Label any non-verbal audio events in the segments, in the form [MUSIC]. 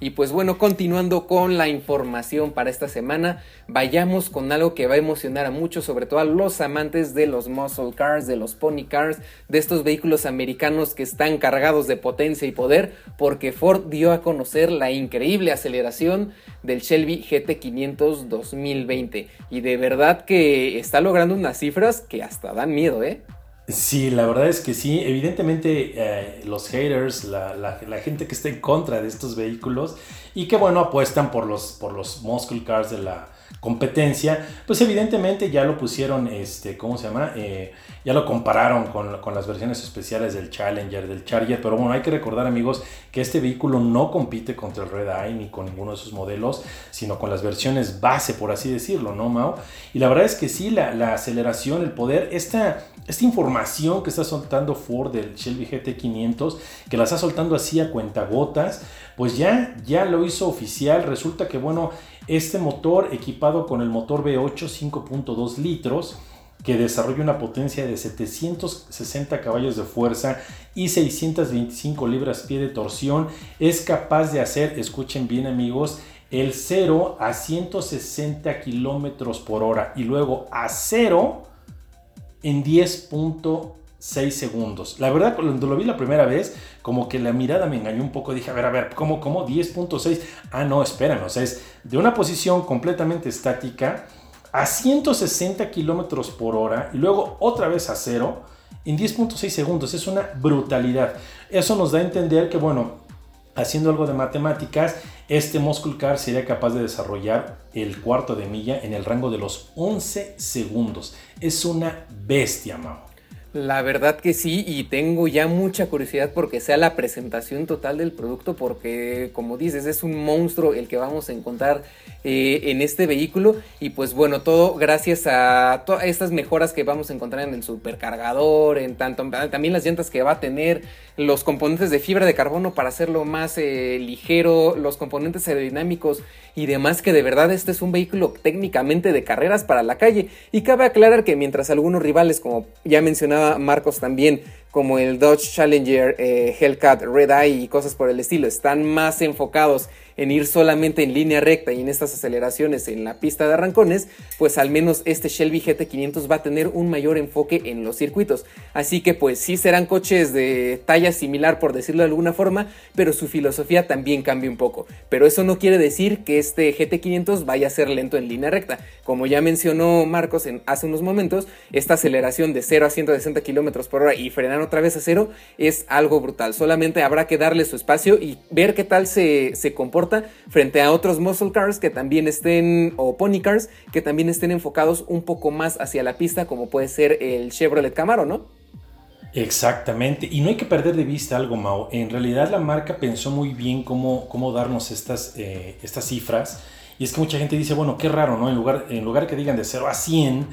Y pues bueno, continuando con la información para esta semana, vayamos con algo que va a emocionar a muchos, sobre todo a los amantes de los muscle cars, de los pony cars, de estos vehículos americanos que están cargados de potencia y poder, porque Ford dio a conocer la increíble aceleración del Shelby GT500 2020. Y de verdad que está logrando unas cifras que hasta dan miedo, ¿eh? Sí, la verdad es que sí. Evidentemente eh, los haters, la, gente que está en contra de estos vehículos y que bueno apuestan por los, por los muscle cars de la competencia, pues evidentemente ya lo pusieron, este, ¿cómo se llama? Eh, ya lo compararon con, con, las versiones especiales del Challenger, del Charger, pero bueno, hay que recordar amigos que este vehículo no compite contra el Red Eye ni con ninguno de sus modelos, sino con las versiones base, por así decirlo, ¿no, Mao? Y la verdad es que sí, la, la aceleración, el poder, esta, esta información que está soltando Ford del Shelby GT500, que la está soltando así a cuentagotas, pues ya, ya lo hizo oficial, resulta que bueno, este motor equipado con el motor V8 5.2 litros, que desarrolla una potencia de 760 caballos de fuerza y 625 libras-pie de torsión, es capaz de hacer, escuchen bien amigos, el 0 a 160 kilómetros por hora y luego a 0 en 10.6 segundos. La verdad, cuando lo vi la primera vez, como que la mirada me engañó un poco. Dije, a ver, a ver, ¿cómo, cómo? 10.6. Ah, no, espérame, o sea, es de una posición completamente estática a 160 kilómetros por hora y luego otra vez a cero en 10.6 segundos. Es una brutalidad. Eso nos da a entender que, bueno, haciendo algo de matemáticas, este muscle car sería capaz de desarrollar el cuarto de milla en el rango de los 11 segundos. Es una bestia, Mau. La verdad que sí, y tengo ya mucha curiosidad porque sea la presentación total del producto, porque como dices, es un monstruo el que vamos a encontrar eh, en este vehículo. Y pues bueno, todo gracias a todas estas mejoras que vamos a encontrar en el supercargador, en tanto también las llantas que va a tener, los componentes de fibra de carbono para hacerlo más eh, ligero, los componentes aerodinámicos y demás, que de verdad este es un vehículo técnicamente de carreras para la calle. Y cabe aclarar que mientras algunos rivales, como ya mencionaba, Marcos también, como el Dodge Challenger, eh, Hellcat, Red Eye y cosas por el estilo, están más enfocados en ir solamente en línea recta y en estas aceleraciones en la pista de arrancones, pues al menos este Shelby GT500 va a tener un mayor enfoque en los circuitos. Así que pues sí serán coches de talla similar por decirlo de alguna forma, pero su filosofía también cambia un poco. Pero eso no quiere decir que este GT500 vaya a ser lento en línea recta. Como ya mencionó Marcos hace unos momentos, esta aceleración de 0 a 160 km por hora y frenar otra vez a cero es algo brutal. Solamente habrá que darle su espacio y ver qué tal se, se comporta frente a otros muscle cars que también estén, o pony cars, que también estén enfocados un poco más hacia la pista, como puede ser el Chevrolet Camaro, ¿no? Exactamente, y no hay que perder de vista algo, Mao. En realidad la marca pensó muy bien cómo, cómo darnos estas, eh, estas cifras. Y es que mucha gente dice, bueno, qué raro, ¿no? En lugar, en lugar que digan de 0 a 100,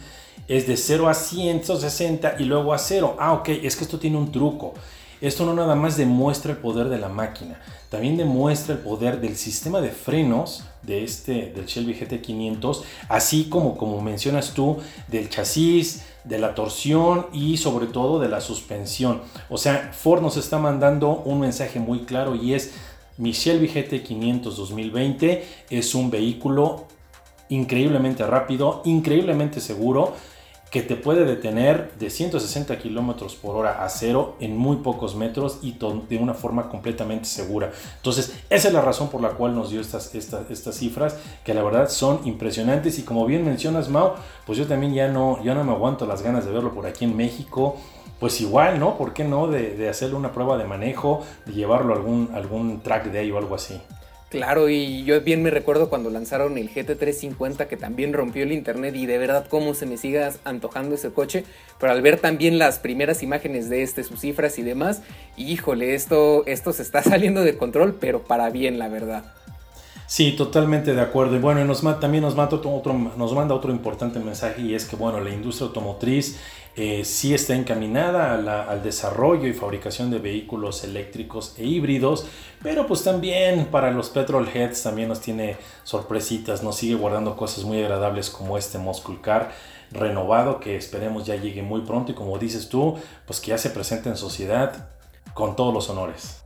es de 0 a 160 y luego a 0. Ah, ok, es que esto tiene un truco. Esto no nada más demuestra el poder de la máquina, también demuestra el poder del sistema de frenos de este del Shelby GT500, así como como mencionas tú del chasis, de la torsión y sobre todo de la suspensión. O sea, Ford nos está mandando un mensaje muy claro y es mi Shelby GT500 2020 es un vehículo increíblemente rápido, increíblemente seguro que te puede detener de 160 kilómetros por hora a cero en muy pocos metros y de una forma completamente segura. Entonces, esa es la razón por la cual nos dio estas, estas, estas cifras, que la verdad son impresionantes. Y como bien mencionas, Mau, pues yo también ya no, ya no me aguanto las ganas de verlo por aquí en México. Pues igual, ¿no? ¿Por qué no? De, de hacerle una prueba de manejo, de llevarlo a algún, algún track day o algo así. Claro, y yo bien me recuerdo cuando lanzaron el GT350 que también rompió el internet y de verdad cómo se me siga antojando ese coche, pero al ver también las primeras imágenes de este, sus cifras y demás, híjole, esto, esto se está [LAUGHS] saliendo de control, pero para bien, la verdad. Sí, totalmente de acuerdo. Y bueno, nos, también nos manda otro, nos manda otro importante mensaje y es que bueno, la industria automotriz eh, sí está encaminada al desarrollo y fabricación de vehículos eléctricos e híbridos, pero pues también para los petrolheads también nos tiene sorpresitas, nos sigue guardando cosas muy agradables como este Muscle Car renovado que esperemos ya llegue muy pronto y como dices tú, pues que ya se presente en sociedad con todos los honores.